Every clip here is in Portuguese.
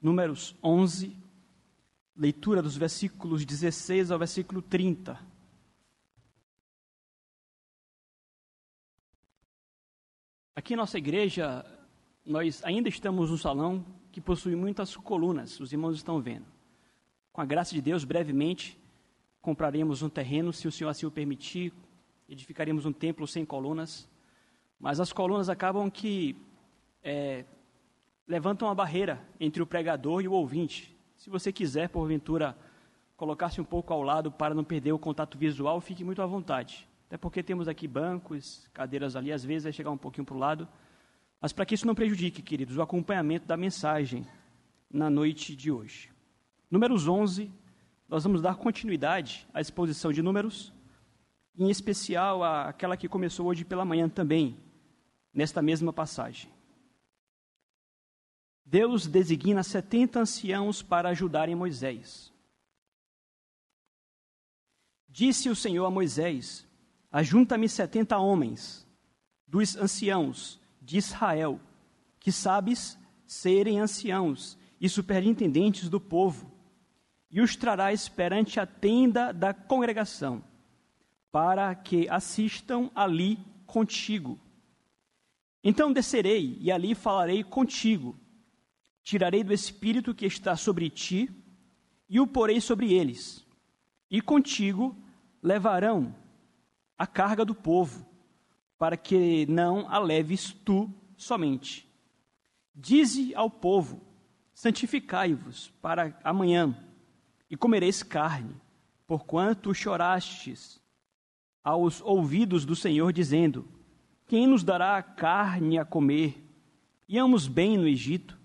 Números 11, leitura dos versículos 16 ao versículo 30. Aqui em nossa igreja, nós ainda estamos num salão que possui muitas colunas, os irmãos estão vendo. Com a graça de Deus, brevemente, compraremos um terreno, se o Senhor assim o permitir, edificaremos um templo sem colunas, mas as colunas acabam que é, levantam uma barreira entre o pregador e o ouvinte. Se você quiser, porventura, colocar-se um pouco ao lado para não perder o contato visual, fique muito à vontade. Até porque temos aqui bancos, cadeiras ali, às vezes vai chegar um pouquinho para o lado. Mas para que isso não prejudique, queridos, o acompanhamento da mensagem na noite de hoje. Números 11, nós vamos dar continuidade à exposição de números, em especial àquela que começou hoje pela manhã também, nesta mesma passagem. Deus designa 70 anciãos para ajudarem Moisés. Disse o Senhor a Moisés: Ajunta-me 70 homens, dos anciãos de Israel, que sabes serem anciãos e superintendentes do povo, e os trarás perante a tenda da congregação, para que assistam ali contigo. Então descerei e ali falarei contigo Tirarei do espírito que está sobre ti e o porei sobre eles, e contigo levarão a carga do povo, para que não a leves tu somente. Dize ao povo: santificai-vos para amanhã, e comereis carne, porquanto chorastes aos ouvidos do Senhor, dizendo: Quem nos dará carne a comer? Íamos bem no Egito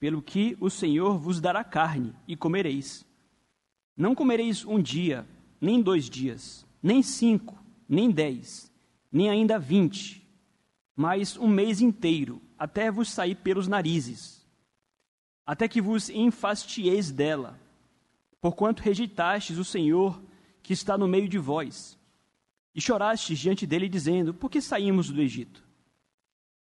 pelo que o Senhor vos dará carne e comereis. Não comereis um dia, nem dois dias, nem cinco, nem dez, nem ainda vinte, mas um mês inteiro, até vos sair pelos narizes, até que vos enfastieis dela, porquanto rejeitastes o Senhor que está no meio de vós, e chorastes diante dele, dizendo: Por que saímos do Egito?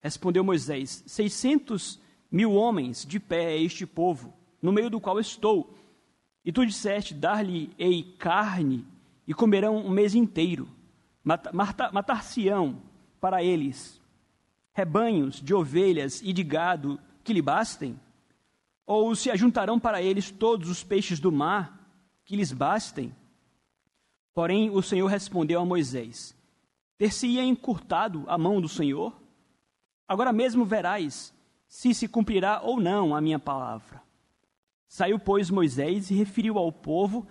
Respondeu Moisés: Seiscentos mil homens de pé é este povo, no meio do qual estou. E tu disseste: Dar-lhe-ei carne, e comerão um mês inteiro. Matar-se-ão para eles rebanhos de ovelhas e de gado que lhe bastem? Ou se ajuntarão para eles todos os peixes do mar que lhes bastem? Porém, o Senhor respondeu a Moisés: Ter-se-ia encurtado a mão do Senhor? Agora mesmo verás se se cumprirá ou não a minha palavra. Saiu, pois, Moisés e referiu ao povo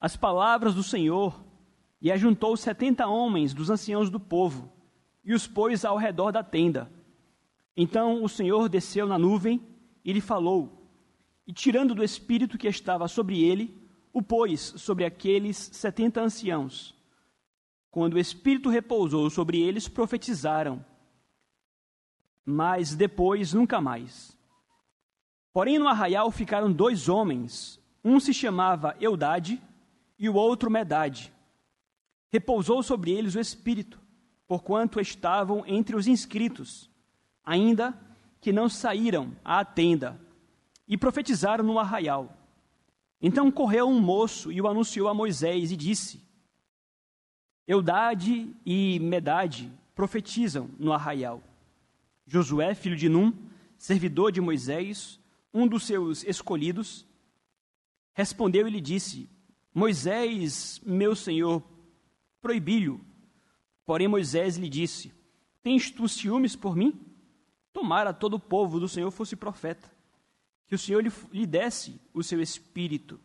as palavras do Senhor, e ajuntou setenta homens dos anciãos do povo, e os pôs ao redor da tenda. Então o Senhor desceu na nuvem e lhe falou, e tirando do espírito que estava sobre ele, o pôs sobre aqueles setenta anciãos. Quando o espírito repousou sobre eles, profetizaram mas depois nunca mais. Porém, no arraial ficaram dois homens, um se chamava Eudade e o outro Medade. Repousou sobre eles o Espírito, porquanto estavam entre os inscritos, ainda que não saíram à tenda, e profetizaram no arraial. Então correu um moço e o anunciou a Moisés e disse: Eudade e Medade profetizam no arraial. Josué, filho de Num, servidor de Moisés, um dos seus escolhidos, respondeu e lhe disse: Moisés, meu senhor, proibi-lhe. Porém, Moisés lhe disse: Tens tu ciúmes por mim? Tomara todo o povo do Senhor fosse profeta, que o Senhor lhe, lhe desse o seu espírito.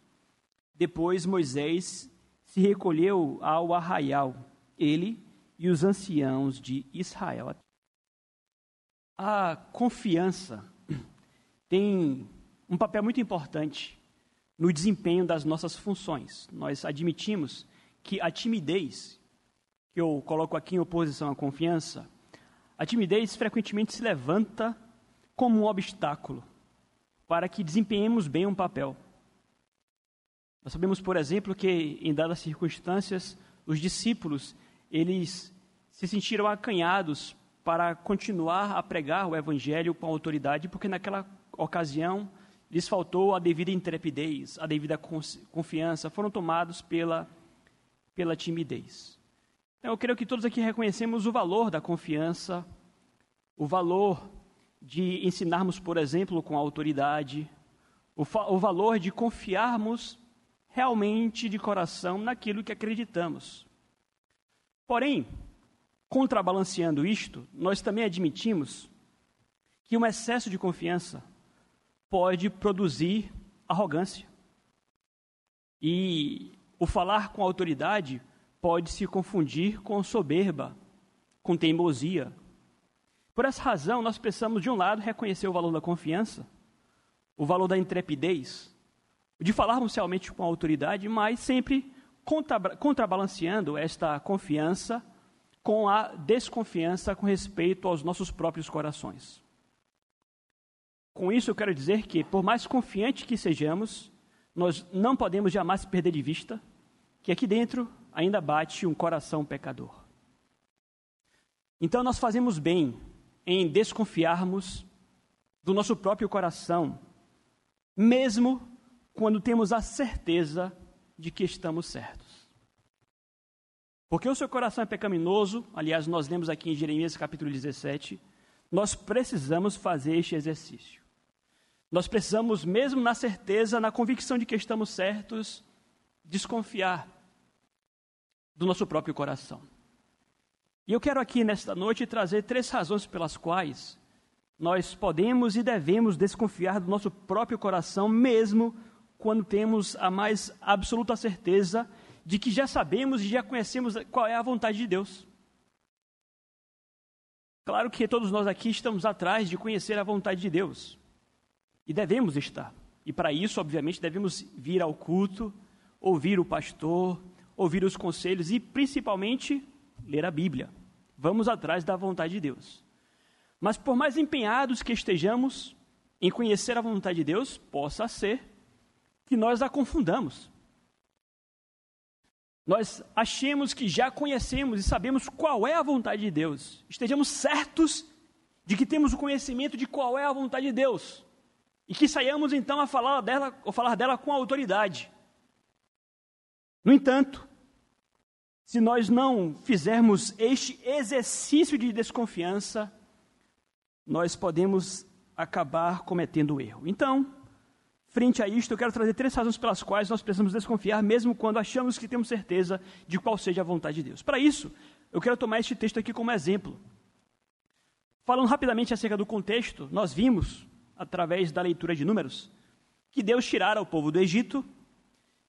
Depois Moisés se recolheu ao arraial, ele e os anciãos de Israel. A confiança tem um papel muito importante no desempenho das nossas funções. Nós admitimos que a timidez, que eu coloco aqui em oposição à confiança, a timidez frequentemente se levanta como um obstáculo para que desempenhemos bem um papel. Nós sabemos, por exemplo, que em dadas circunstâncias, os discípulos, eles se sentiram acanhados para continuar a pregar o evangelho com autoridade, porque naquela ocasião lhes faltou a devida intrepidez, a devida confiança, foram tomados pela, pela timidez. Então, eu creio que todos aqui reconhecemos o valor da confiança, o valor de ensinarmos, por exemplo, com autoridade, o, o valor de confiarmos realmente de coração naquilo que acreditamos. Porém, contrabalanceando isto, nós também admitimos que um excesso de confiança pode produzir arrogância. E o falar com autoridade pode se confundir com soberba, com teimosia. Por essa razão, nós precisamos, de um lado, reconhecer o valor da confiança, o valor da intrepidez, de falarmos realmente com autoridade, mas sempre contra, contrabalanceando esta confiança com a desconfiança com respeito aos nossos próprios corações. Com isso, eu quero dizer que, por mais confiante que sejamos, nós não podemos jamais perder de vista que aqui dentro ainda bate um coração pecador. Então, nós fazemos bem em desconfiarmos do nosso próprio coração, mesmo quando temos a certeza de que estamos certos. Porque o seu coração é pecaminoso, aliás, nós lemos aqui em Jeremias capítulo 17, nós precisamos fazer este exercício. Nós precisamos, mesmo na certeza, na convicção de que estamos certos, desconfiar do nosso próprio coração. E eu quero aqui nesta noite trazer três razões pelas quais nós podemos e devemos desconfiar do nosso próprio coração, mesmo quando temos a mais absoluta certeza de que já sabemos e já conhecemos qual é a vontade de Deus. Claro que todos nós aqui estamos atrás de conhecer a vontade de Deus. E devemos estar. E para isso, obviamente, devemos vir ao culto, ouvir o pastor, ouvir os conselhos e, principalmente, ler a Bíblia. Vamos atrás da vontade de Deus. Mas, por mais empenhados que estejamos em conhecer a vontade de Deus, possa ser que nós a confundamos. Nós achemos que já conhecemos e sabemos qual é a vontade de Deus. Estejamos certos de que temos o conhecimento de qual é a vontade de Deus e que saiamos então a falar dela, a falar dela com autoridade. No entanto, se nós não fizermos este exercício de desconfiança, nós podemos acabar cometendo erro. Então, frente a isto, eu quero trazer três razões pelas quais nós precisamos desconfiar, mesmo quando achamos que temos certeza de qual seja a vontade de Deus. Para isso, eu quero tomar este texto aqui como exemplo. Falando rapidamente acerca do contexto, nós vimos através da leitura de Números, que Deus tirara o povo do Egito,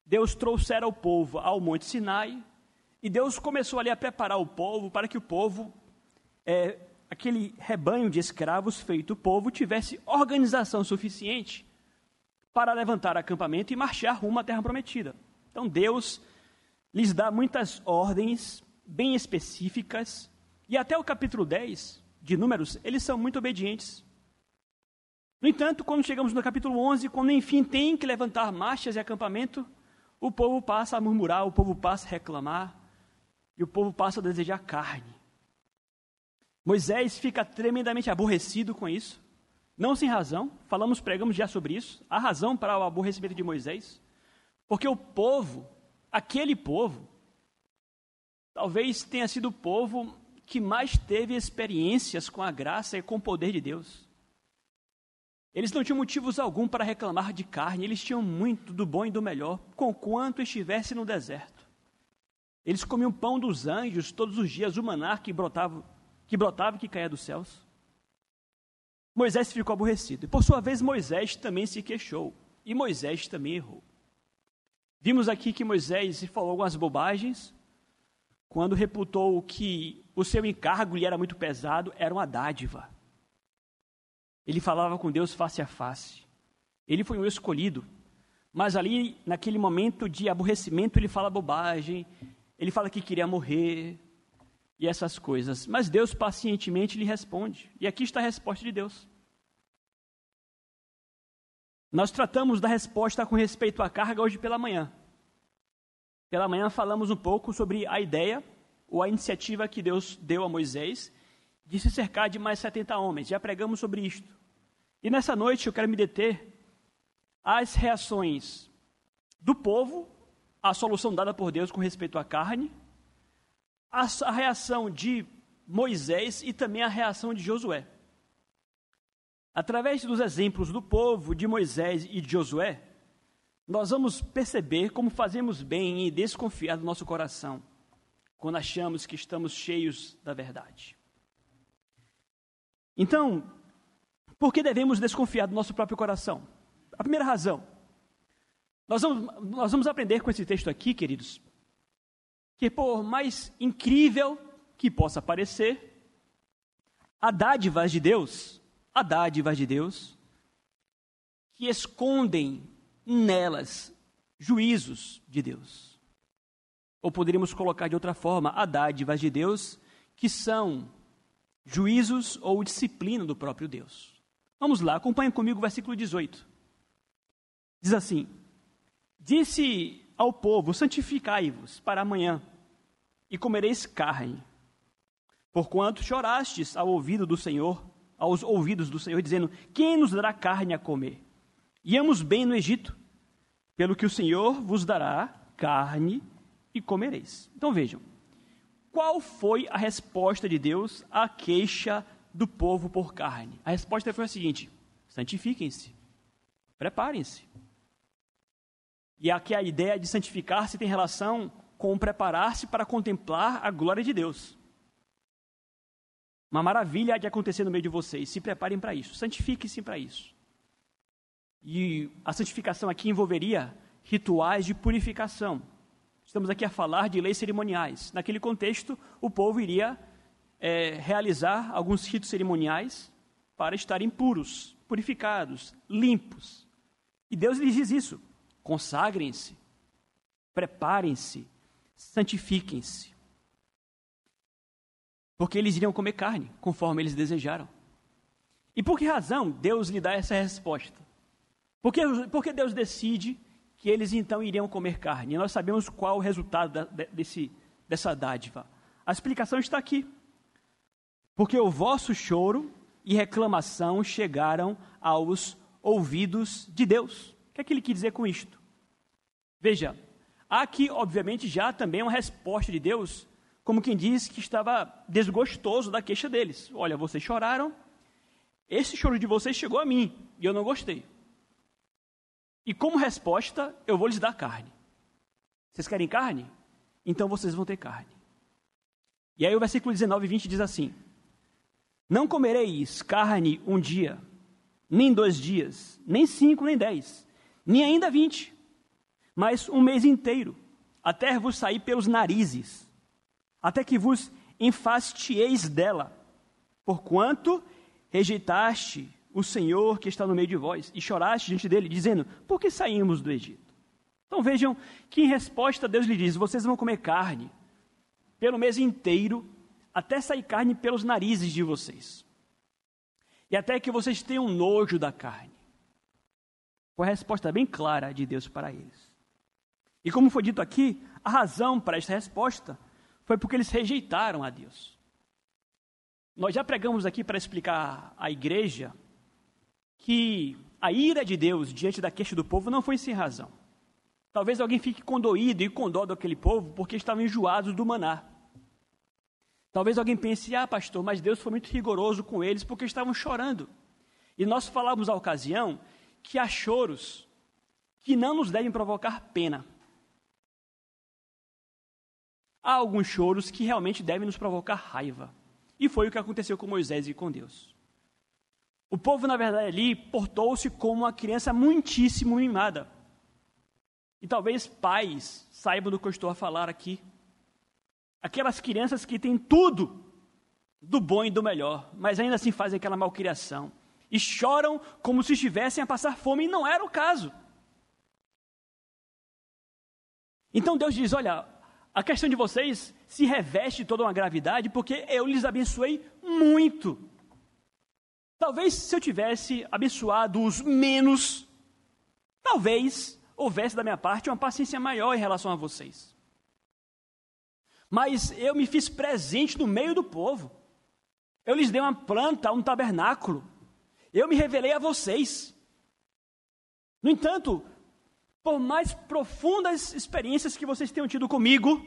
Deus trouxera o povo ao Monte Sinai, e Deus começou ali a preparar o povo para que o povo, é, aquele rebanho de escravos feito povo, tivesse organização suficiente para levantar acampamento e marchar rumo à terra prometida. Então Deus lhes dá muitas ordens bem específicas, e até o capítulo 10 de Números, eles são muito obedientes. No entanto, quando chegamos no capítulo 11, quando enfim tem que levantar marchas e acampamento, o povo passa a murmurar, o povo passa a reclamar, e o povo passa a desejar carne. Moisés fica tremendamente aborrecido com isso, não sem razão, falamos, pregamos já sobre isso, há razão para o aborrecimento de Moisés, porque o povo, aquele povo, talvez tenha sido o povo que mais teve experiências com a graça e com o poder de Deus. Eles não tinham motivos algum para reclamar de carne, eles tinham muito do bom e do melhor, conquanto estivesse no deserto. Eles comiam pão dos anjos todos os dias, o maná que brotava, que brotava e que caía dos céus. Moisés ficou aborrecido. E por sua vez, Moisés também se queixou. E Moisés também errou. Vimos aqui que Moisés falou algumas bobagens quando reputou que o seu encargo lhe era muito pesado, era uma dádiva. Ele falava com Deus face a face. Ele foi o escolhido. Mas ali, naquele momento de aborrecimento, ele fala bobagem, ele fala que queria morrer e essas coisas. Mas Deus pacientemente lhe responde. E aqui está a resposta de Deus. Nós tratamos da resposta com respeito à carga hoje pela manhã. Pela manhã falamos um pouco sobre a ideia ou a iniciativa que Deus deu a Moisés de se cercar de mais 70 homens. Já pregamos sobre isto. E nessa noite eu quero me deter as reações do povo, a solução dada por Deus com respeito à carne, a reação de Moisés e também a reação de Josué. Através dos exemplos do povo, de Moisés e de Josué, nós vamos perceber como fazemos bem em desconfiar do nosso coração quando achamos que estamos cheios da verdade. Então, por que devemos desconfiar do nosso próprio coração? A primeira razão. Nós vamos, nós vamos aprender com esse texto aqui, queridos, que por mais incrível que possa parecer, há dádivas de Deus, há dádivas de Deus, que escondem nelas juízos de Deus. Ou poderíamos colocar de outra forma, há dádivas de Deus que são juízos ou disciplina do próprio Deus. Vamos lá, acompanhe comigo o versículo 18. Diz assim: Disse ao povo: Santificai-vos para amanhã, e comereis carne. Porquanto chorastes ao ouvido do Senhor, aos ouvidos do Senhor, dizendo: Quem nos dará carne a comer? Íamos bem no Egito, pelo que o Senhor vos dará carne e comereis. Então vejam, qual foi a resposta de Deus à queixa do povo por carne? A resposta foi a seguinte: santifiquem-se, preparem-se. E aqui a ideia de santificar-se tem relação com preparar-se para contemplar a glória de Deus. Uma maravilha há de acontecer no meio de vocês. Se preparem para isso, santifiquem-se para isso. E a santificação aqui envolveria rituais de purificação. Estamos aqui a falar de leis cerimoniais. Naquele contexto, o povo iria é, realizar alguns ritos cerimoniais para estarem puros, purificados, limpos. E Deus lhes diz isso: consagrem-se, preparem-se, santifiquem-se. Porque eles iriam comer carne, conforme eles desejaram. E por que razão Deus lhe dá essa resposta? Porque, porque Deus decide que eles então iriam comer carne. E nós sabemos qual o resultado da, desse, dessa dádiva. A explicação está aqui. Porque o vosso choro e reclamação chegaram aos ouvidos de Deus. O que é que ele quer dizer com isto? Veja, aqui, obviamente, já também uma resposta de Deus, como quem diz que estava desgostoso da queixa deles. Olha, vocês choraram, esse choro de vocês chegou a mim e eu não gostei. E como resposta, eu vou lhes dar carne. Vocês querem carne? Então vocês vão ter carne. E aí o versículo 19 e 20 diz assim: Não comereis carne um dia, nem dois dias, nem cinco, nem dez, nem ainda vinte, mas um mês inteiro, até vos sair pelos narizes, até que vos enfastieis dela, porquanto rejeitaste o Senhor que está no meio de vós, e choraste diante dele, dizendo: Por que saímos do Egito? Então vejam que em resposta Deus lhe diz: Vocês vão comer carne pelo mês inteiro, até sair carne pelos narizes de vocês, e até que vocês tenham nojo da carne. Foi a resposta bem clara de Deus para eles. E como foi dito aqui, a razão para esta resposta foi porque eles rejeitaram a Deus. Nós já pregamos aqui para explicar à igreja que a ira de Deus diante da queixa do povo não foi sem razão. Talvez alguém fique condoído e com dó daquele povo porque estavam enjoados do maná. Talvez alguém pense, ah, pastor, mas Deus foi muito rigoroso com eles porque estavam chorando. E nós falávamos à ocasião que há choros que não nos devem provocar pena. Há alguns choros que realmente devem nos provocar raiva. E foi o que aconteceu com Moisés e com Deus. O povo, na verdade, ali portou-se como uma criança muitíssimo mimada. E talvez pais saibam do que eu estou a falar aqui. Aquelas crianças que têm tudo do bom e do melhor, mas ainda assim fazem aquela malcriação. E choram como se estivessem a passar fome, e não era o caso. Então Deus diz: Olha, a questão de vocês se reveste toda uma gravidade, porque eu lhes abençoei muito. Talvez se eu tivesse abençoado os menos, talvez houvesse da minha parte uma paciência maior em relação a vocês. Mas eu me fiz presente no meio do povo. Eu lhes dei uma planta, um tabernáculo. Eu me revelei a vocês. No entanto, por mais profundas experiências que vocês tenham tido comigo,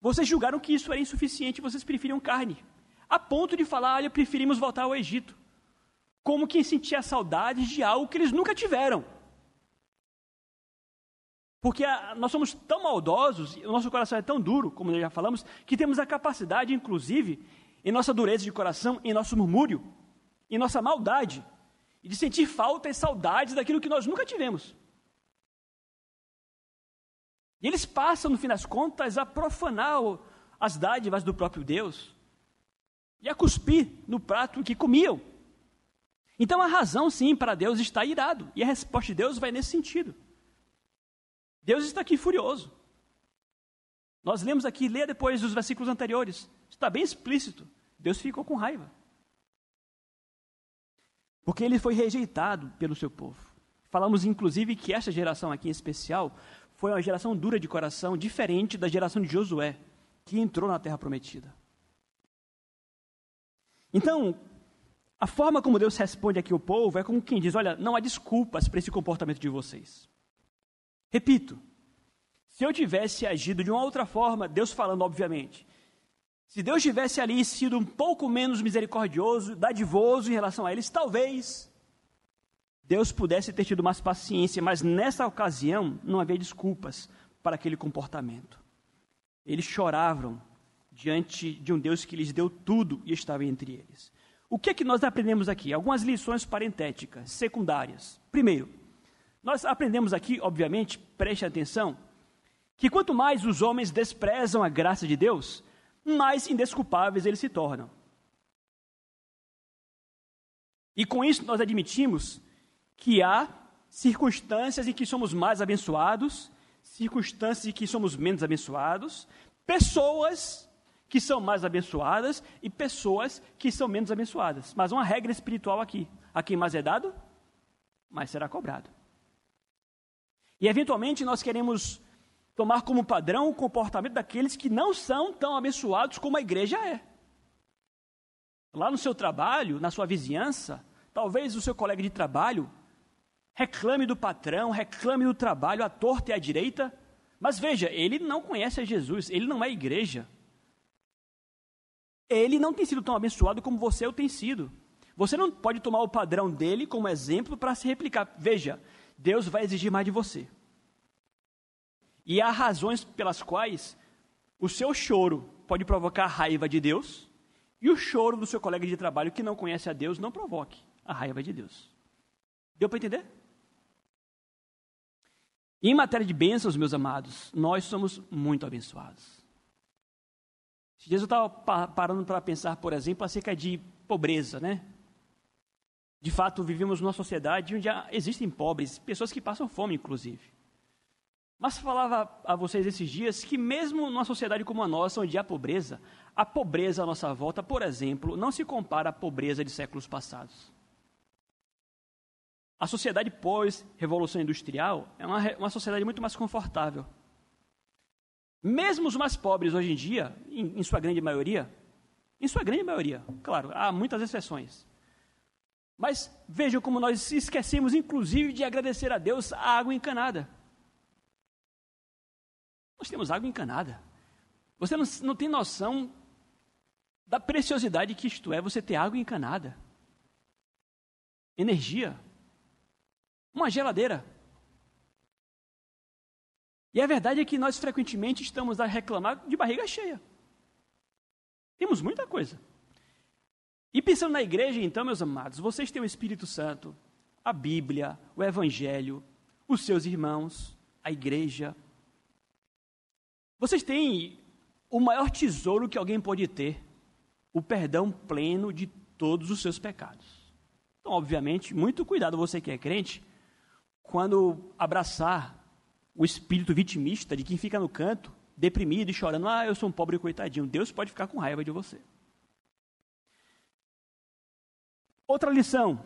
vocês julgaram que isso era insuficiente, vocês preferiam carne, a ponto de falar, olha, preferimos voltar ao Egito, como quem sentia saudades de algo que eles nunca tiveram. Porque a, nós somos tão maldosos, o nosso coração é tão duro, como já falamos, que temos a capacidade, inclusive, em nossa dureza de coração, em nosso murmúrio, em nossa maldade, de sentir falta e saudades daquilo que nós nunca tivemos. E eles passam, no fim das contas, a profanar as dádivas do próprio Deus e a cuspir no prato que comiam. Então a razão, sim, para Deus está irado. E a resposta de Deus vai nesse sentido. Deus está aqui furioso. Nós lemos aqui, lê depois os versículos anteriores. Está bem explícito. Deus ficou com raiva. Porque ele foi rejeitado pelo seu povo. Falamos, inclusive, que esta geração aqui em especial foi uma geração dura de coração, diferente da geração de Josué, que entrou na terra prometida. Então, a forma como Deus responde aqui ao povo é como quem diz: olha, não há desculpas para esse comportamento de vocês. Repito, se eu tivesse agido de uma outra forma, Deus falando, obviamente, se Deus tivesse ali sido um pouco menos misericordioso, dadivoso em relação a eles, talvez Deus pudesse ter tido mais paciência, mas nessa ocasião não havia desculpas para aquele comportamento. Eles choravam diante de um Deus que lhes deu tudo e estava entre eles. O que é que nós aprendemos aqui? Algumas lições parentéticas, secundárias. Primeiro, nós aprendemos aqui, obviamente, preste atenção, que quanto mais os homens desprezam a graça de Deus, mais indesculpáveis eles se tornam. E com isso nós admitimos que há circunstâncias em que somos mais abençoados, circunstâncias em que somos menos abençoados, pessoas que são mais abençoadas e pessoas que são menos abençoadas. Mas uma regra espiritual aqui: a quem mais é dado, mais será cobrado. E eventualmente nós queremos tomar como padrão o comportamento daqueles que não são tão abençoados como a igreja é. Lá no seu trabalho, na sua vizinhança, talvez o seu colega de trabalho reclame do patrão, reclame do trabalho à torta e à direita, mas veja, ele não conhece a Jesus, ele não é igreja. Ele não tem sido tão abençoado como você o tem sido. Você não pode tomar o padrão dele como exemplo para se replicar. Veja, Deus vai exigir mais de você. E há razões pelas quais o seu choro pode provocar a raiva de Deus e o choro do seu colega de trabalho que não conhece a Deus não provoque a raiva de Deus. Deu para entender? Em matéria de bênçãos, meus amados, nós somos muito abençoados. Jesus estava parando para pensar, por exemplo, acerca de pobreza, né? De fato, vivemos numa sociedade onde existem pobres, pessoas que passam fome, inclusive. Mas falava a vocês esses dias que mesmo numa sociedade como a nossa, onde há pobreza, a pobreza à nossa volta, por exemplo, não se compara à pobreza de séculos passados. A sociedade pós-revolução industrial é uma, uma sociedade muito mais confortável. Mesmo os mais pobres hoje em dia, em, em sua grande maioria, em sua grande maioria, claro, há muitas exceções. Mas vejam como nós esquecemos, inclusive, de agradecer a Deus a água encanada. Nós temos água encanada. Você não, não tem noção da preciosidade que isto é você ter água encanada. Energia. Uma geladeira. E a verdade é que nós frequentemente estamos a reclamar de barriga cheia. Temos muita coisa. E pensando na igreja, então, meus amados, vocês têm o Espírito Santo, a Bíblia, o Evangelho, os seus irmãos, a igreja. Vocês têm o maior tesouro que alguém pode ter: o perdão pleno de todos os seus pecados. Então, obviamente, muito cuidado você que é crente, quando abraçar o espírito vitimista de quem fica no canto, deprimido e chorando, ah, eu sou um pobre coitadinho, Deus pode ficar com raiva de você. Outra lição.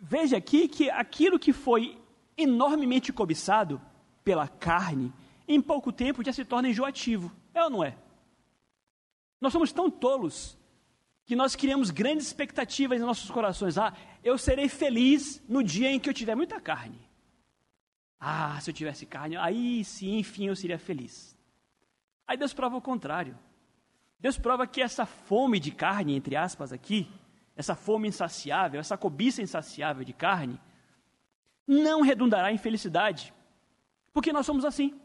Veja aqui que aquilo que foi enormemente cobiçado pela carne, em pouco tempo já se torna enjoativo. É ou não é? Nós somos tão tolos que nós criamos grandes expectativas em nossos corações. Ah, eu serei feliz no dia em que eu tiver muita carne. Ah, se eu tivesse carne, aí sim, enfim, eu seria feliz. Aí Deus prova o contrário. Deus prova que essa fome de carne, entre aspas, aqui, essa fome insaciável, essa cobiça insaciável de carne, não redundará em felicidade, porque nós somos assim.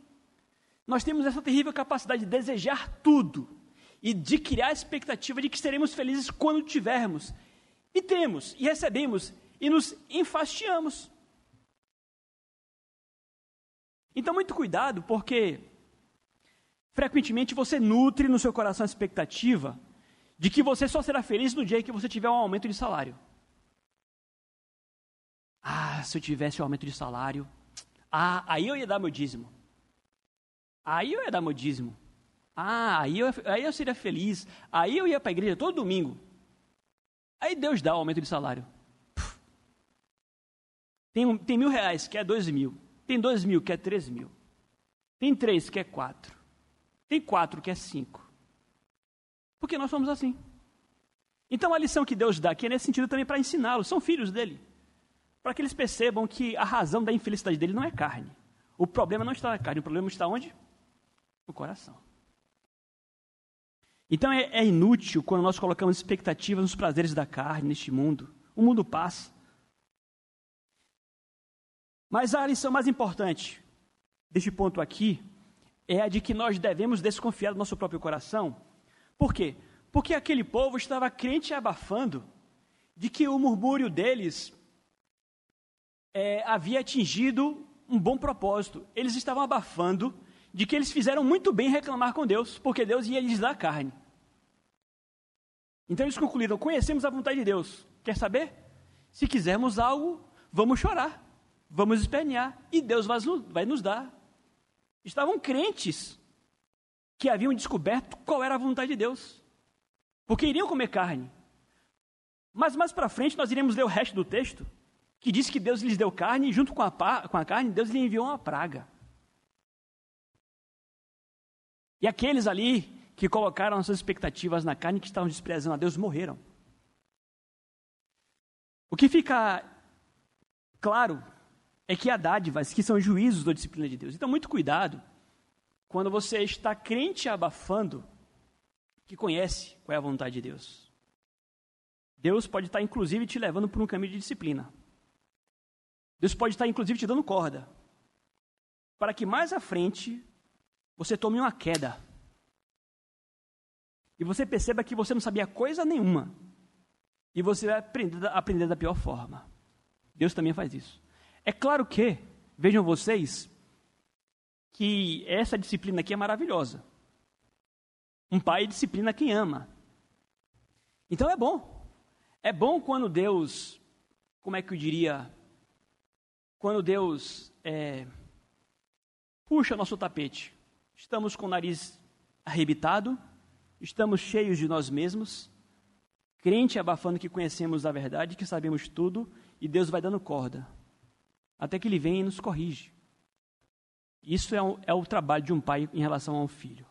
Nós temos essa terrível capacidade de desejar tudo e de criar a expectativa de que seremos felizes quando tivermos. E temos, e recebemos, e nos enfastiamos. Então, muito cuidado, porque frequentemente você nutre no seu coração a expectativa de que você só será feliz no dia em que você tiver um aumento de salário. Ah, se eu tivesse um aumento de salário, ah, aí eu ia dar meu dízimo. Aí eu ia dar dízimo. Ah, aí eu, aí eu seria feliz. Aí eu ia para a igreja todo domingo. Aí Deus dá o aumento de salário. Tem, tem mil reais, que é dois mil. Tem dois mil, que é três mil. Tem três, que é quatro. Tem quatro, que é cinco. Porque nós somos assim. Então a lição que Deus dá aqui é nesse sentido também para ensiná-los, são filhos dele. Para que eles percebam que a razão da infelicidade dele não é carne. O problema não está na carne, o problema está onde? No coração. Então é, é inútil quando nós colocamos expectativas nos prazeres da carne neste mundo. O mundo passa. Mas a lição mais importante deste ponto aqui é a de que nós devemos desconfiar do nosso próprio coração. Por quê? Porque aquele povo estava crente abafando de que o murmúrio deles é, havia atingido um bom propósito. Eles estavam abafando de que eles fizeram muito bem reclamar com Deus, porque Deus ia lhes dar carne. Então eles concluíram: conhecemos a vontade de Deus. Quer saber? Se quisermos algo, vamos chorar vamos espernear e Deus vai nos dar. Estavam crentes que haviam descoberto qual era a vontade de Deus, porque iriam comer carne. Mas mais para frente nós iremos ler o resto do texto, que diz que Deus lhes deu carne e junto com a, com a carne Deus lhe enviou uma praga. E aqueles ali que colocaram suas expectativas na carne, que estavam desprezando a Deus, morreram. O que fica claro é que há dádivas, que são juízos da disciplina de Deus. Então, muito cuidado quando você está crente abafando que conhece qual é a vontade de Deus. Deus pode estar, inclusive, te levando por um caminho de disciplina. Deus pode estar, inclusive, te dando corda. Para que mais à frente você tome uma queda. E você perceba que você não sabia coisa nenhuma. E você vai aprender, aprender da pior forma. Deus também faz isso. É claro que, vejam vocês, que essa disciplina aqui é maravilhosa. Um pai disciplina quem ama. Então é bom. É bom quando Deus, como é que eu diria, quando Deus é, puxa nosso tapete. Estamos com o nariz arrebitado, estamos cheios de nós mesmos, crente abafando que conhecemos a verdade, que sabemos tudo, e Deus vai dando corda até que ele vem e nos corrige. Isso é, um, é o trabalho de um pai em relação ao filho.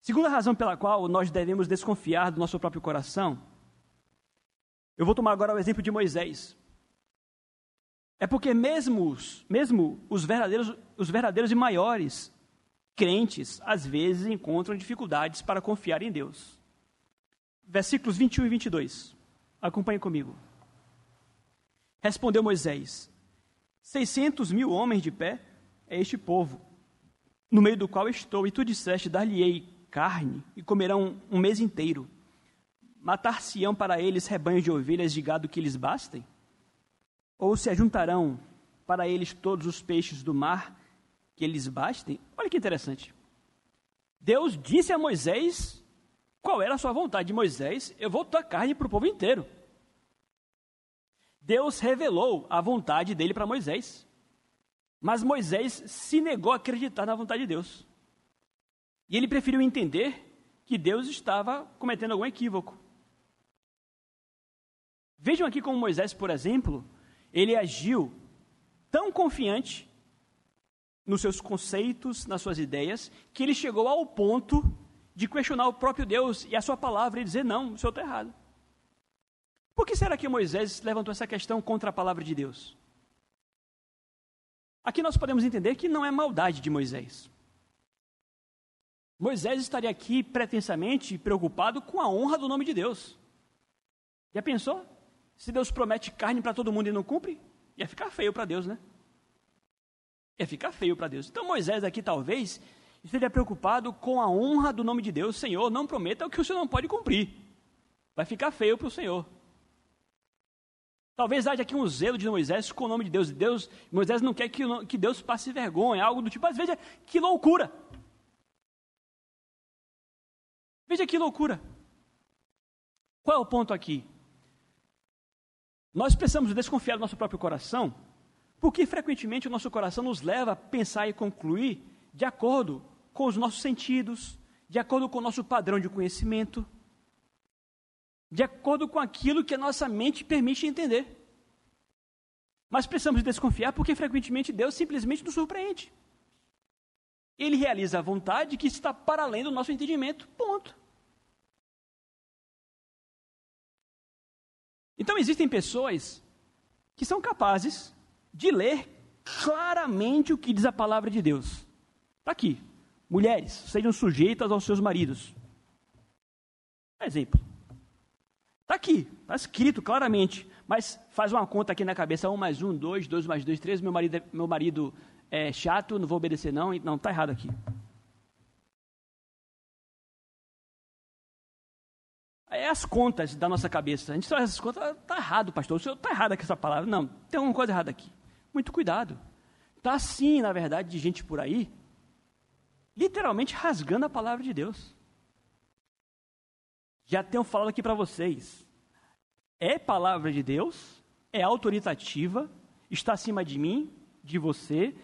Segunda razão pela qual nós devemos desconfiar do nosso próprio coração, eu vou tomar agora o exemplo de Moisés. É porque mesmo, mesmo os, verdadeiros, os verdadeiros e maiores crentes, às vezes encontram dificuldades para confiar em Deus. Versículos 21 e 22. Acompanhe comigo. Respondeu Moisés: 600 mil homens de pé é este povo, no meio do qual estou, e tu disseste: Dar-lhe-ei carne, e comerão um mês inteiro. Matar-se-ão para eles rebanhos de ovelhas de gado que lhes bastem? Ou se ajuntarão para eles todos os peixes do mar que lhes bastem? Olha que interessante. Deus disse a Moisés qual era a sua vontade. Moisés, eu vou dar carne para o povo inteiro. Deus revelou a vontade dele para Moisés. Mas Moisés se negou a acreditar na vontade de Deus. E ele preferiu entender que Deus estava cometendo algum equívoco. Vejam aqui como Moisés, por exemplo, ele agiu tão confiante nos seus conceitos, nas suas ideias, que ele chegou ao ponto de questionar o próprio Deus e a sua palavra e dizer: não, o senhor está errado. Por que será que Moisés levantou essa questão contra a palavra de Deus? Aqui nós podemos entender que não é maldade de Moisés. Moisés estaria aqui pretensamente preocupado com a honra do nome de Deus. Já pensou? Se Deus promete carne para todo mundo e não cumpre, ia ficar feio para Deus, né? Ia ficar feio para Deus. Então Moisés aqui talvez esteja preocupado com a honra do nome de Deus. Senhor, não prometa o que o Senhor não pode cumprir. Vai ficar feio para o Senhor. Talvez haja aqui um zelo de Moisés com o nome de Deus. Deus Moisés não quer que, que Deus passe vergonha, algo do tipo. Mas veja que loucura. Veja que loucura. Qual é o ponto aqui? Nós precisamos desconfiar do nosso próprio coração, porque frequentemente o nosso coração nos leva a pensar e concluir de acordo com os nossos sentidos, de acordo com o nosso padrão de conhecimento, de acordo com aquilo que a nossa mente permite entender. Mas precisamos desconfiar porque frequentemente Deus simplesmente nos surpreende. Ele realiza a vontade que está para além do nosso entendimento. Ponto. Então existem pessoas que são capazes de ler claramente o que diz a palavra de Deus. Está aqui. Mulheres, sejam sujeitas aos seus maridos. Exemplo. Está aqui, está escrito claramente, mas faz uma conta aqui na cabeça, um mais um, dois, dois mais dois, três, meu marido, é, meu marido é chato, não vou obedecer não, não, está errado aqui. É as contas da nossa cabeça. A gente faz essas contas, está errado, pastor, o senhor está errado com essa palavra. Não, tem alguma coisa errada aqui. Muito cuidado. Está assim, na verdade, de gente por aí, literalmente rasgando a palavra de Deus. Já tenho falado aqui para vocês. É palavra de Deus, é autoritativa, está acima de mim, de você,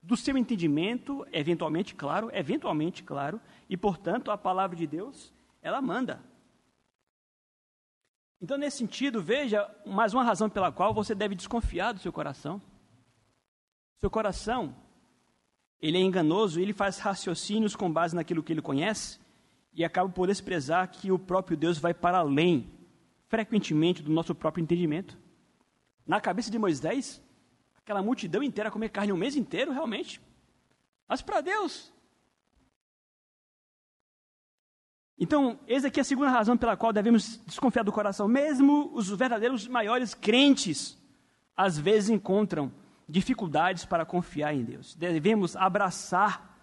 do seu entendimento, eventualmente, claro, eventualmente, claro, e portanto a palavra de Deus, ela manda. Então, nesse sentido, veja mais uma razão pela qual você deve desconfiar do seu coração. Seu coração, ele é enganoso, ele faz raciocínios com base naquilo que ele conhece, e acaba por desprezar que o próprio Deus vai para além, frequentemente, do nosso próprio entendimento. Na cabeça de Moisés, aquela multidão inteira comer carne um mês inteiro, realmente. Mas para Deus. Então, eis aqui a segunda razão pela qual devemos desconfiar do coração. Mesmo os verdadeiros maiores crentes, às vezes encontram dificuldades para confiar em Deus. Devemos abraçar,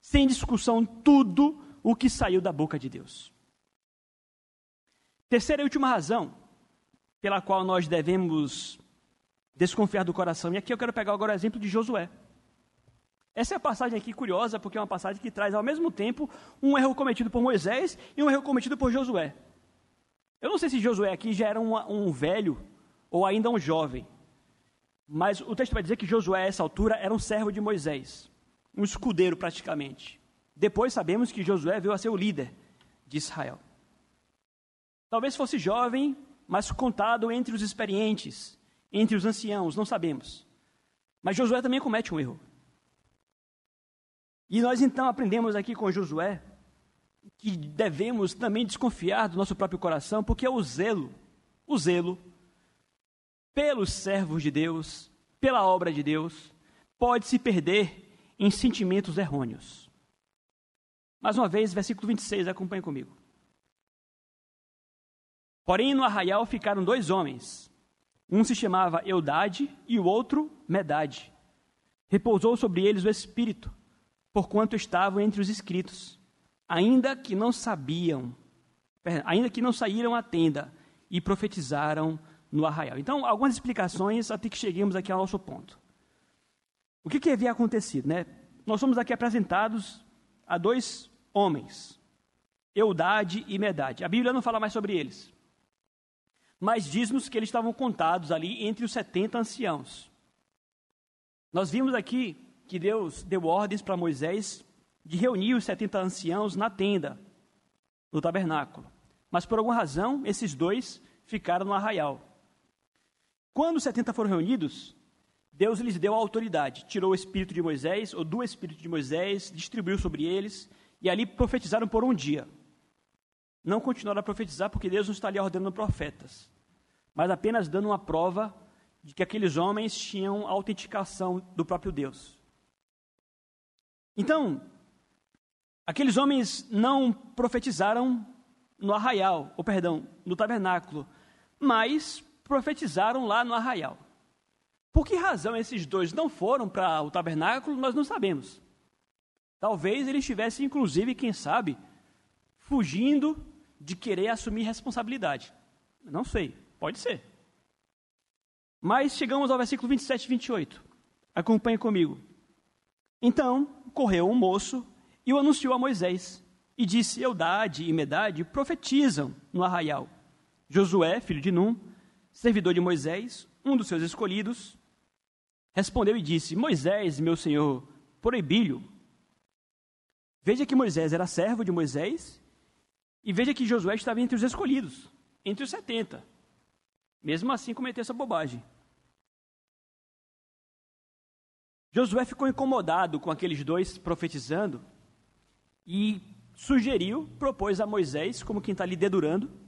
sem discussão, tudo o que saiu da boca de Deus. Terceira e última razão pela qual nós devemos desconfiar do coração, e aqui eu quero pegar agora o exemplo de Josué. Essa é a passagem aqui curiosa, porque é uma passagem que traz ao mesmo tempo um erro cometido por Moisés e um erro cometido por Josué. Eu não sei se Josué aqui já era um, um velho ou ainda um jovem, mas o texto vai dizer que Josué, a essa altura, era um servo de Moisés, um escudeiro praticamente. Depois sabemos que Josué veio a ser o líder de Israel. Talvez fosse jovem, mas contado entre os experientes, entre os anciãos, não sabemos. Mas Josué também comete um erro. E nós então aprendemos aqui com Josué que devemos também desconfiar do nosso próprio coração, porque é o zelo, o zelo pelos servos de Deus, pela obra de Deus, pode se perder em sentimentos errôneos. Mais uma vez, versículo 26, acompanhe comigo. Porém, no arraial ficaram dois homens. Um se chamava Eudade e o outro Medade. Repousou sobre eles o Espírito, porquanto estavam entre os inscritos, ainda que não sabiam, ainda que não saíram à tenda e profetizaram no arraial. Então, algumas explicações até que cheguemos aqui ao nosso ponto. O que, que havia acontecido? Né? Nós somos aqui apresentados a dois homens, Eudade e Medade. A Bíblia não fala mais sobre eles, mas diz-nos que eles estavam contados ali entre os 70 anciãos. Nós vimos aqui que Deus deu ordens para Moisés de reunir os 70 anciãos na tenda, no tabernáculo. Mas por alguma razão, esses dois ficaram no arraial. Quando os 70 foram reunidos, Deus lhes deu a autoridade, tirou o espírito de Moisés, ou do espírito de Moisés, distribuiu sobre eles, e ali profetizaram por um dia. Não continuaram a profetizar porque Deus não está ali ordenando profetas, mas apenas dando uma prova de que aqueles homens tinham a autenticação do próprio Deus. Então, aqueles homens não profetizaram no arraial, ou perdão, no tabernáculo, mas profetizaram lá no arraial. Por que razão esses dois não foram para o tabernáculo, nós não sabemos. Talvez eles estivessem, inclusive, quem sabe, fugindo de querer assumir responsabilidade. Não sei, pode ser. Mas chegamos ao versículo 27 e 28. Acompanhe comigo. Então correu um moço e o anunciou a Moisés. E disse: Eudade e Medade profetizam no arraial. Josué, filho de Num, servidor de Moisés, um dos seus escolhidos, respondeu e disse: Moisés, meu senhor, proibi-lhe. Veja que Moisés era servo de Moisés, e veja que Josué estava entre os escolhidos, entre os setenta. Mesmo assim, cometeu essa bobagem. Josué ficou incomodado com aqueles dois profetizando e sugeriu, propôs a Moisés, como quem está ali dedurando,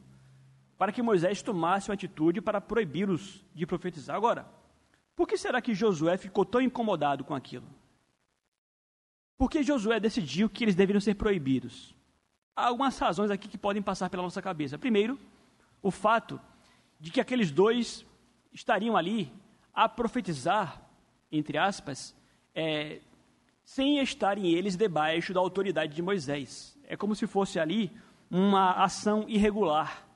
para que Moisés tomasse uma atitude para proibi-los de profetizar. Agora, por que será que Josué ficou tão incomodado com aquilo? Por que Josué decidiu que eles deveriam ser proibidos? Há algumas razões aqui que podem passar pela nossa cabeça. Primeiro, o fato de que aqueles dois estariam ali a profetizar, entre aspas, é, sem estarem eles debaixo da autoridade de Moisés. É como se fosse ali uma ação irregular.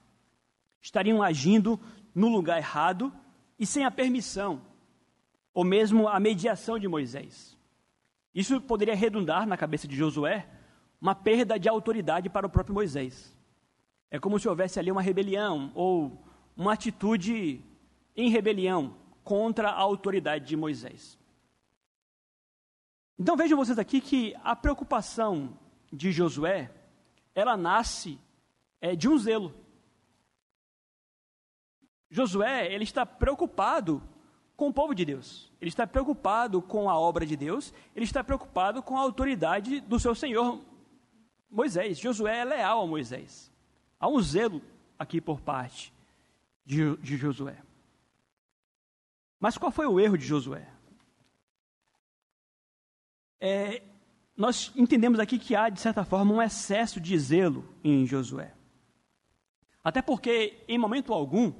Estariam agindo no lugar errado e sem a permissão, ou mesmo a mediação de Moisés. Isso poderia redundar na cabeça de Josué uma perda de autoridade para o próprio Moisés. É como se houvesse ali uma rebelião ou uma atitude em rebelião contra a autoridade de Moisés. Então vejam vocês aqui que a preocupação de Josué, ela nasce é, de um zelo. Josué, ele está preocupado com o povo de Deus. Ele está preocupado com a obra de Deus, ele está preocupado com a autoridade do seu senhor Moisés. Josué é leal a Moisés. Há um zelo aqui por parte de, de Josué. Mas qual foi o erro de Josué? É, nós entendemos aqui que há, de certa forma, um excesso de zelo em Josué. Até porque, em momento algum,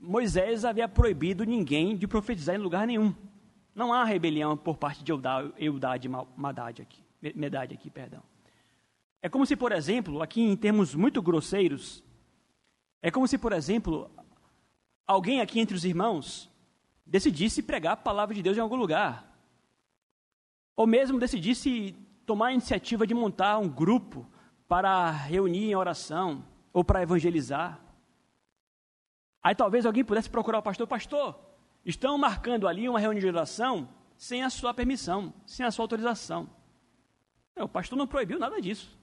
Moisés havia proibido ninguém de profetizar em lugar nenhum. Não há rebelião por parte de Eudade Madade aqui, Medade aqui, perdão. É como se, por exemplo, aqui em termos muito grosseiros, é como se, por exemplo, alguém aqui entre os irmãos decidisse pregar a palavra de Deus em algum lugar. Ou mesmo decidisse tomar a iniciativa de montar um grupo para reunir em oração ou para evangelizar. Aí talvez alguém pudesse procurar o pastor, pastor, estão marcando ali uma reunião de oração sem a sua permissão, sem a sua autorização. o pastor não proibiu nada disso.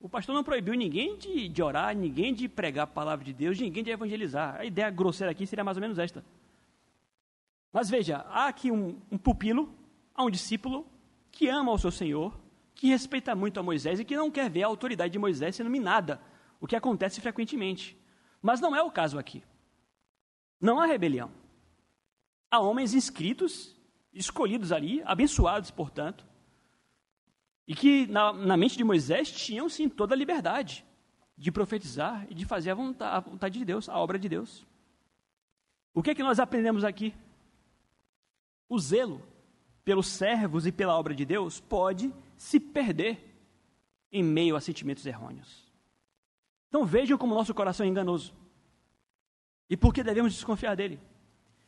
O pastor não proibiu ninguém de, de orar, ninguém de pregar a palavra de Deus, ninguém de evangelizar. A ideia grosseira aqui seria mais ou menos esta. Mas veja, há aqui um, um pupilo, há um discípulo que ama o seu Senhor, que respeita muito a Moisés e que não quer ver a autoridade de Moisés sendo minada, o que acontece frequentemente. Mas não é o caso aqui. Não há rebelião. Há homens inscritos, escolhidos ali, abençoados, portanto, e que na, na mente de Moisés tinham sim toda a liberdade de profetizar e de fazer a vontade, a vontade de Deus, a obra de Deus. O que é que nós aprendemos aqui? O zelo pelos servos e pela obra de Deus pode se perder em meio a sentimentos errôneos. Então vejam como nosso coração é enganoso. E por que devemos desconfiar dele?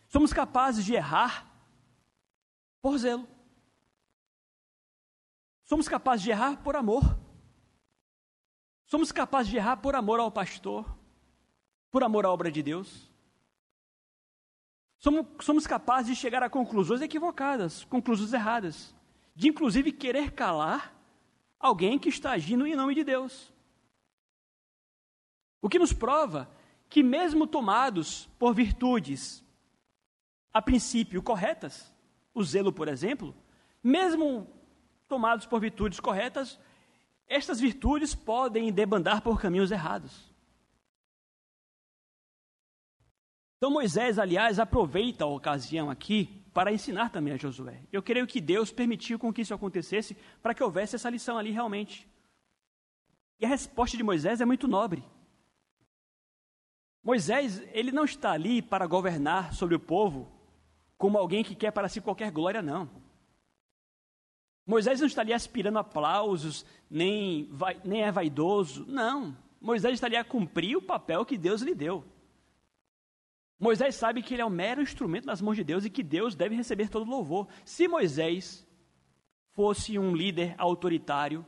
Somos capazes de errar por zelo. Somos capazes de errar por amor. Somos capazes de errar por amor ao pastor, por amor à obra de Deus. Somos, somos capazes de chegar a conclusões equivocadas, conclusões erradas, de inclusive querer calar alguém que está agindo em nome de Deus. O que nos prova que, mesmo tomados por virtudes a princípio corretas, o zelo, por exemplo, mesmo tomados por virtudes corretas, estas virtudes podem debandar por caminhos errados. Então Moisés, aliás, aproveita a ocasião aqui para ensinar também a Josué. Eu creio que Deus permitiu com que isso acontecesse para que houvesse essa lição ali realmente. E a resposta de Moisés é muito nobre. Moisés, ele não está ali para governar sobre o povo como alguém que quer para si qualquer glória, não. Moisés não está ali aspirando aplausos, nem, vai, nem é vaidoso, não. Moisés está ali a cumprir o papel que Deus lhe deu. Moisés sabe que ele é um mero instrumento nas mãos de Deus e que Deus deve receber todo louvor. Se Moisés fosse um líder autoritário,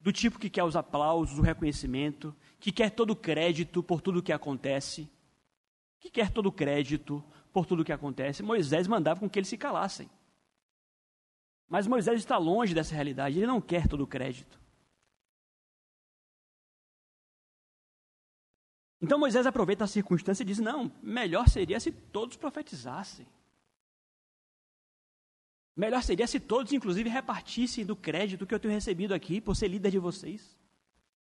do tipo que quer os aplausos, o reconhecimento, que quer todo crédito por tudo o que acontece, que quer todo crédito por tudo o que acontece, Moisés mandava com que eles se calassem. Mas Moisés está longe dessa realidade, ele não quer todo crédito. Então Moisés aproveita a circunstância e diz: não, melhor seria se todos profetizassem. Melhor seria se todos, inclusive, repartissem do crédito que eu tenho recebido aqui por ser líder de vocês,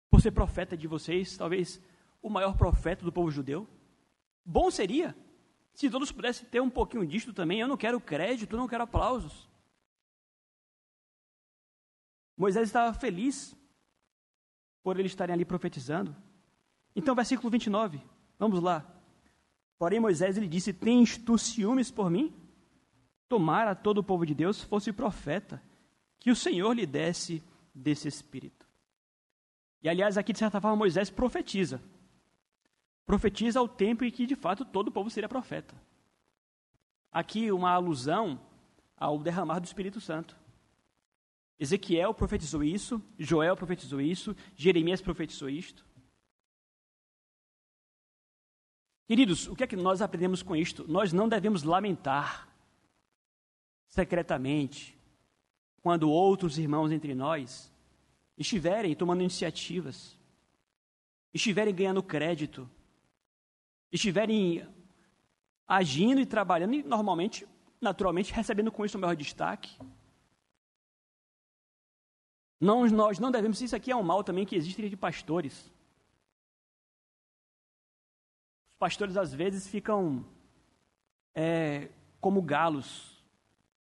por ser profeta de vocês, talvez o maior profeta do povo judeu. Bom seria se todos pudessem ter um pouquinho disto também. Eu não quero crédito, não quero aplausos. Moisés estava feliz por eles estarem ali profetizando. Então, versículo 29, vamos lá. Porém, Moisés lhe disse: Tens tu ciúmes por mim? Tomara todo o povo de Deus fosse profeta, que o Senhor lhe desse desse espírito. E aliás, aqui de certa forma, Moisés profetiza. Profetiza ao tempo em que de fato todo o povo seria profeta. Aqui uma alusão ao derramar do Espírito Santo. Ezequiel profetizou isso, Joel profetizou isso, Jeremias profetizou isto. Queridos, o que é que nós aprendemos com isto? Nós não devemos lamentar secretamente quando outros irmãos entre nós estiverem tomando iniciativas, estiverem ganhando crédito, estiverem agindo e trabalhando e normalmente, naturalmente, recebendo com isso o maior destaque. Não, nós não devemos, isso aqui é um mal também que existe entre pastores pastores às vezes ficam é, como galos,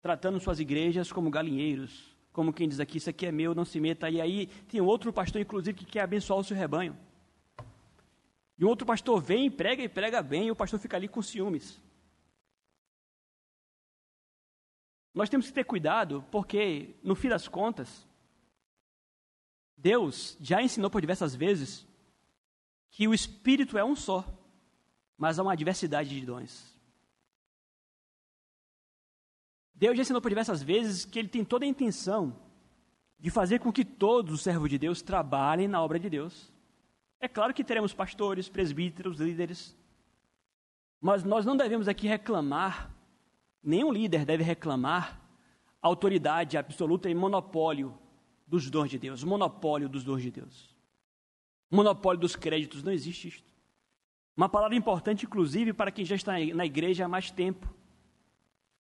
tratando suas igrejas como galinheiros, como quem diz aqui, isso aqui é meu, não se meta. E aí tem outro pastor, inclusive, que quer abençoar o seu rebanho. E um outro pastor vem prega e prega bem, e o pastor fica ali com ciúmes. Nós temos que ter cuidado, porque, no fim das contas, Deus já ensinou por diversas vezes que o Espírito é um só mas há uma diversidade de dons. Deus já ensinou por diversas vezes que ele tem toda a intenção de fazer com que todos os servos de Deus trabalhem na obra de Deus. É claro que teremos pastores, presbíteros, líderes, mas nós não devemos aqui reclamar, nenhum líder deve reclamar autoridade absoluta e monopólio dos dons de Deus, monopólio dos dons de Deus. Monopólio dos créditos, não existe isto. Uma palavra importante, inclusive, para quem já está na igreja há mais tempo.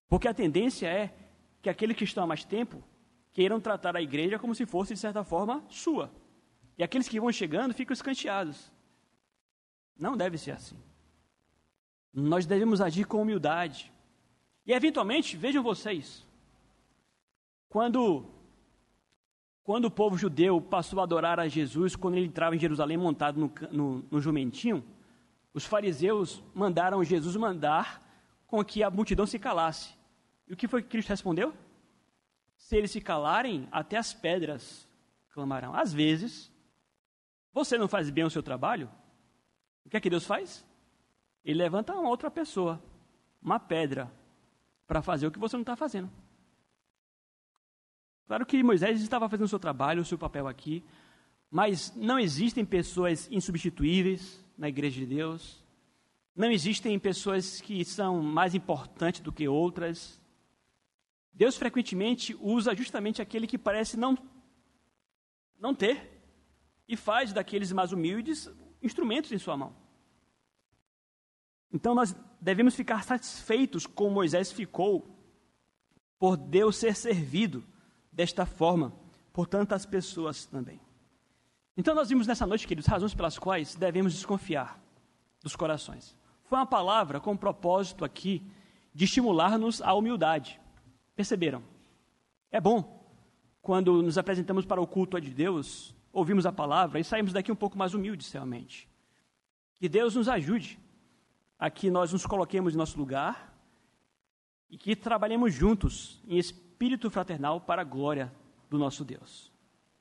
Porque a tendência é que aqueles que estão há mais tempo queiram tratar a igreja como se fosse, de certa forma, sua. E aqueles que vão chegando ficam escanteados. Não deve ser assim. Nós devemos agir com humildade. E, eventualmente, vejam vocês, quando, quando o povo judeu passou a adorar a Jesus, quando ele entrava em Jerusalém montado no, no, no jumentinho, os fariseus mandaram Jesus mandar com que a multidão se calasse. E o que foi que Cristo respondeu? Se eles se calarem, até as pedras clamarão. Às vezes, você não faz bem o seu trabalho, o que é que Deus faz? Ele levanta uma outra pessoa, uma pedra, para fazer o que você não está fazendo. Claro que Moisés estava fazendo o seu trabalho, o seu papel aqui, mas não existem pessoas insubstituíveis, na igreja de Deus. Não existem pessoas que são mais importantes do que outras. Deus frequentemente usa justamente aquele que parece não, não ter e faz daqueles mais humildes instrumentos em sua mão. Então nós devemos ficar satisfeitos como Moisés ficou por Deus ser servido desta forma por tantas pessoas também. Então nós vimos nessa noite, queridos, razões pelas quais devemos desconfiar dos corações. Foi uma palavra com o propósito aqui de estimular-nos à humildade. Perceberam? É bom quando nos apresentamos para o culto de Deus, ouvimos a palavra e saímos daqui um pouco mais humildes realmente. Que Deus nos ajude a que nós nos coloquemos em nosso lugar e que trabalhemos juntos em espírito fraternal para a glória do nosso Deus.